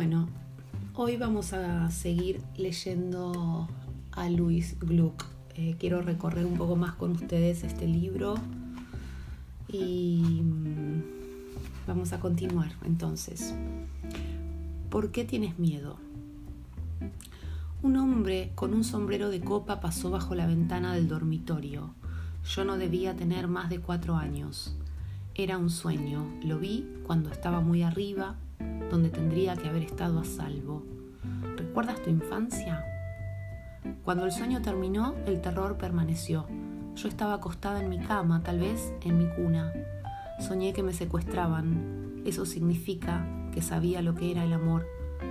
Bueno, hoy vamos a seguir leyendo a Luis Gluck. Eh, quiero recorrer un poco más con ustedes este libro y mm, vamos a continuar entonces. ¿Por qué tienes miedo? Un hombre con un sombrero de copa pasó bajo la ventana del dormitorio. Yo no debía tener más de cuatro años. Era un sueño. Lo vi cuando estaba muy arriba, donde tendría que haber estado a salvo. ¿Recuerdas tu infancia? Cuando el sueño terminó, el terror permaneció. Yo estaba acostada en mi cama, tal vez en mi cuna. Soñé que me secuestraban. Eso significa que sabía lo que era el amor,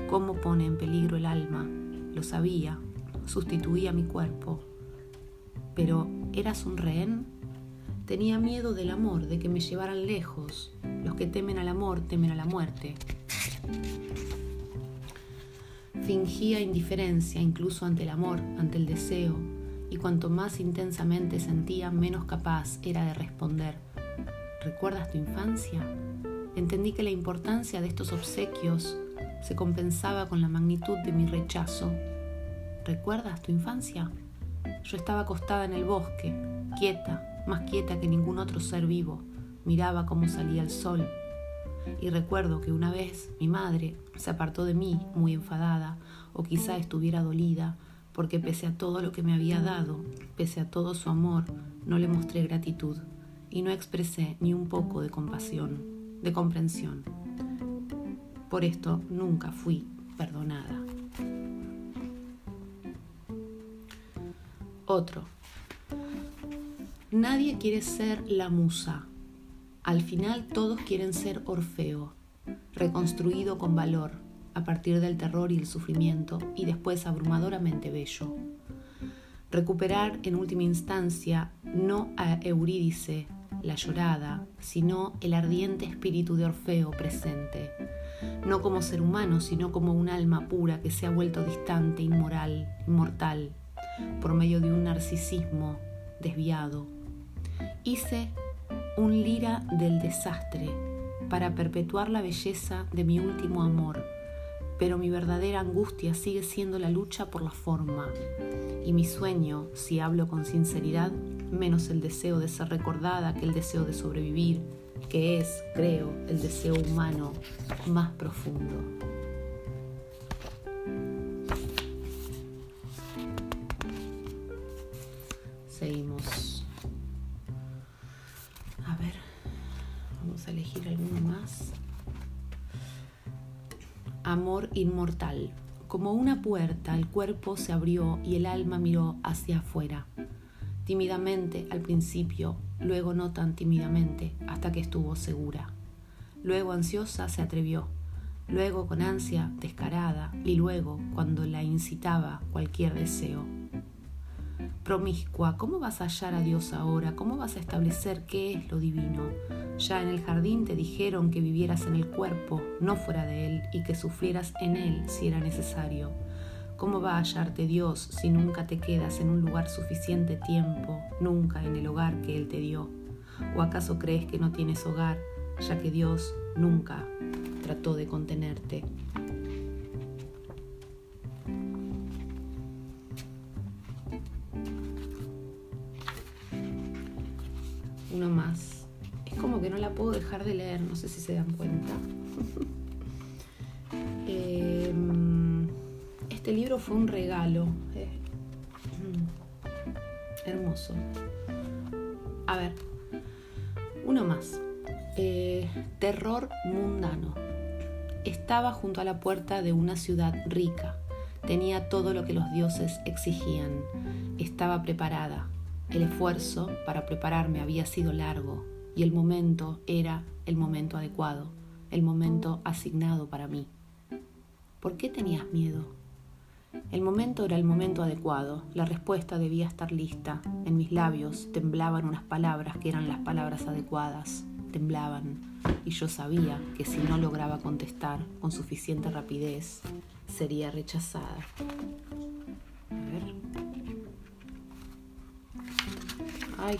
cómo pone en peligro el alma. Lo sabía, sustituía mi cuerpo. Pero, ¿eras un rehén? Tenía miedo del amor, de que me llevaran lejos. Los que temen al amor temen a la muerte. Fingía indiferencia incluso ante el amor, ante el deseo, y cuanto más intensamente sentía, menos capaz era de responder. ¿Recuerdas tu infancia? Entendí que la importancia de estos obsequios se compensaba con la magnitud de mi rechazo. ¿Recuerdas tu infancia? Yo estaba acostada en el bosque, quieta, más quieta que ningún otro ser vivo. Miraba cómo salía el sol. Y recuerdo que una vez mi madre se apartó de mí muy enfadada, o quizá estuviera dolida, porque pese a todo lo que me había dado, pese a todo su amor, no le mostré gratitud y no expresé ni un poco de compasión, de comprensión. Por esto nunca fui perdonada. Otro. Nadie quiere ser la musa. Al final todos quieren ser Orfeo, reconstruido con valor, a partir del terror y el sufrimiento, y después abrumadoramente bello. Recuperar en última instancia no a Eurídice, la llorada, sino el ardiente espíritu de Orfeo presente, no como ser humano, sino como un alma pura que se ha vuelto distante, inmoral, inmortal, por medio de un narcisismo desviado, Hice un lira del desastre para perpetuar la belleza de mi último amor, pero mi verdadera angustia sigue siendo la lucha por la forma. Y mi sueño, si hablo con sinceridad, menos el deseo de ser recordada que el deseo de sobrevivir, que es, creo, el deseo humano más profundo. Seguimos. Elegir alguno más. Amor inmortal. Como una puerta, el cuerpo se abrió y el alma miró hacia afuera. Tímidamente al principio, luego no tan tímidamente, hasta que estuvo segura. Luego ansiosa se atrevió, luego con ansia descarada y luego cuando la incitaba cualquier deseo promiscua, ¿cómo vas a hallar a Dios ahora? ¿Cómo vas a establecer qué es lo divino? Ya en el jardín te dijeron que vivieras en el cuerpo, no fuera de él, y que sufrieras en él si era necesario. ¿Cómo va a hallarte Dios si nunca te quedas en un lugar suficiente tiempo, nunca en el hogar que Él te dio? ¿O acaso crees que no tienes hogar, ya que Dios nunca trató de contenerte? La puedo dejar de leer, no sé si se dan cuenta. Em, este libro fue un regalo. Eh, mm, hermoso. A ver, uno más. Eh, terror mundano. Estaba junto a la puerta de una ciudad rica. Tenía todo lo que los dioses exigían. Estaba preparada, el esfuerzo para prepararme había sido largo y el momento era el momento adecuado, el momento asignado para mí. ¿Por qué tenías miedo? El momento era el momento adecuado, la respuesta debía estar lista. En mis labios temblaban unas palabras que eran las palabras adecuadas, temblaban, y yo sabía que si no lograba contestar con suficiente rapidez, sería rechazada. Ay.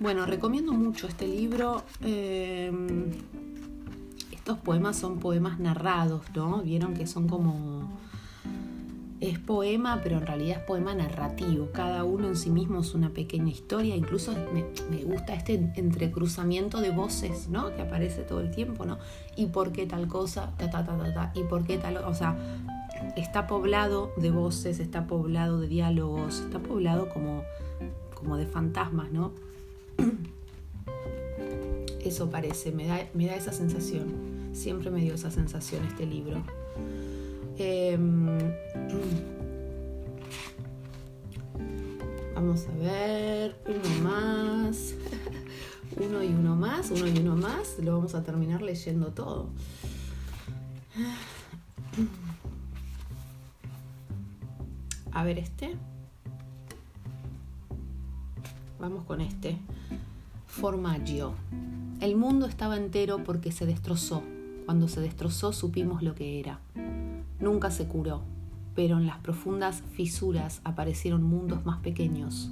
Bueno, recomiendo mucho este libro. Eh, estos poemas son poemas narrados, ¿no? Vieron que son como... Es poema, pero en realidad es poema narrativo. Cada uno en sí mismo es una pequeña historia. Incluso me, gusta este entrecruzamiento de voces, ¿no? Que aparece todo el tiempo, ¿no? Y por qué tal cosa, ta, ta, ta, ta, ta. Y por qué tal... O sea, está poblado de voces, está poblado de diálogos, está poblado como, como de fantasmas, ¿no? Eso parece, me da, me da esa sensación. Siempre me dio esa sensación este libro. Em, vamos a ver, uno más. Uno y uno más, uno y uno más. Lo vamos a terminar leyendo todo. A ver este. Vamos con este. Formaggio. El mundo estaba entero porque se destrozó. Cuando se destrozó supimos lo que era. Nunca se curó, pero en las profundas fisuras aparecieron mundos más pequeños.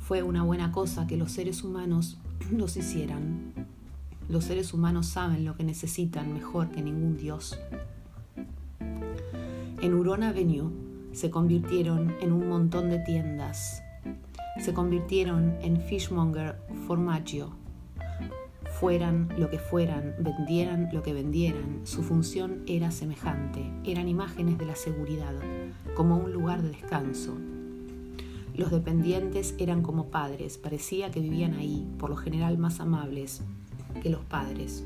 Fue una buena cosa que los seres humanos los hicieran. Los seres humanos saben lo que necesitan mejor que ningún dios. En Urona Avenue se convirtieron en un montón de tiendas, se convirtieron en fishmonger formaggio. Fueran lo que fueran, vendieran lo que vendieran, su función era semejante, eran imágenes de la seguridad, como un lugar de descanso. Los dependientes eran como padres, parecía que vivían ahí, por lo general más amables que los padres.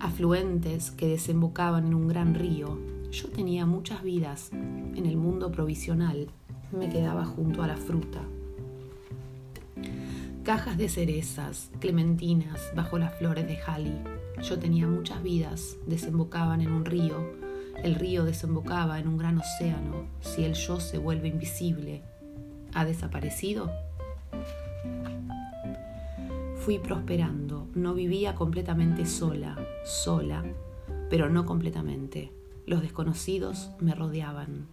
Afluentes que desembocaban en un gran río, yo tenía muchas vidas en el mundo provisional me quedaba junto a la fruta. Cajas de cerezas, clementinas, bajo las flores de jali. Yo tenía muchas vidas, desembocaban en un río, el río desembocaba en un gran océano. Si el yo se vuelve invisible, ¿ha desaparecido? Fui prosperando, no vivía completamente sola, sola, pero no completamente. Los desconocidos me rodeaban.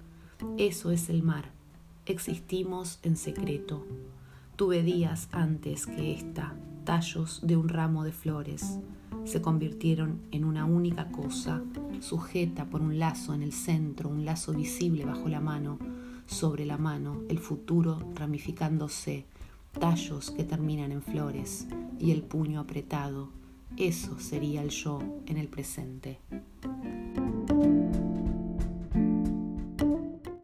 Eso es el mar existimos en secreto. Tuve días antes que esta, tallos de un ramo de flores. Se convirtieron en una única cosa, sujeta por un lazo en el centro, un lazo visible bajo la mano, sobre la mano, el futuro ramificándose, tallos que terminan en flores y el puño apretado. Eso sería el yo en el presente.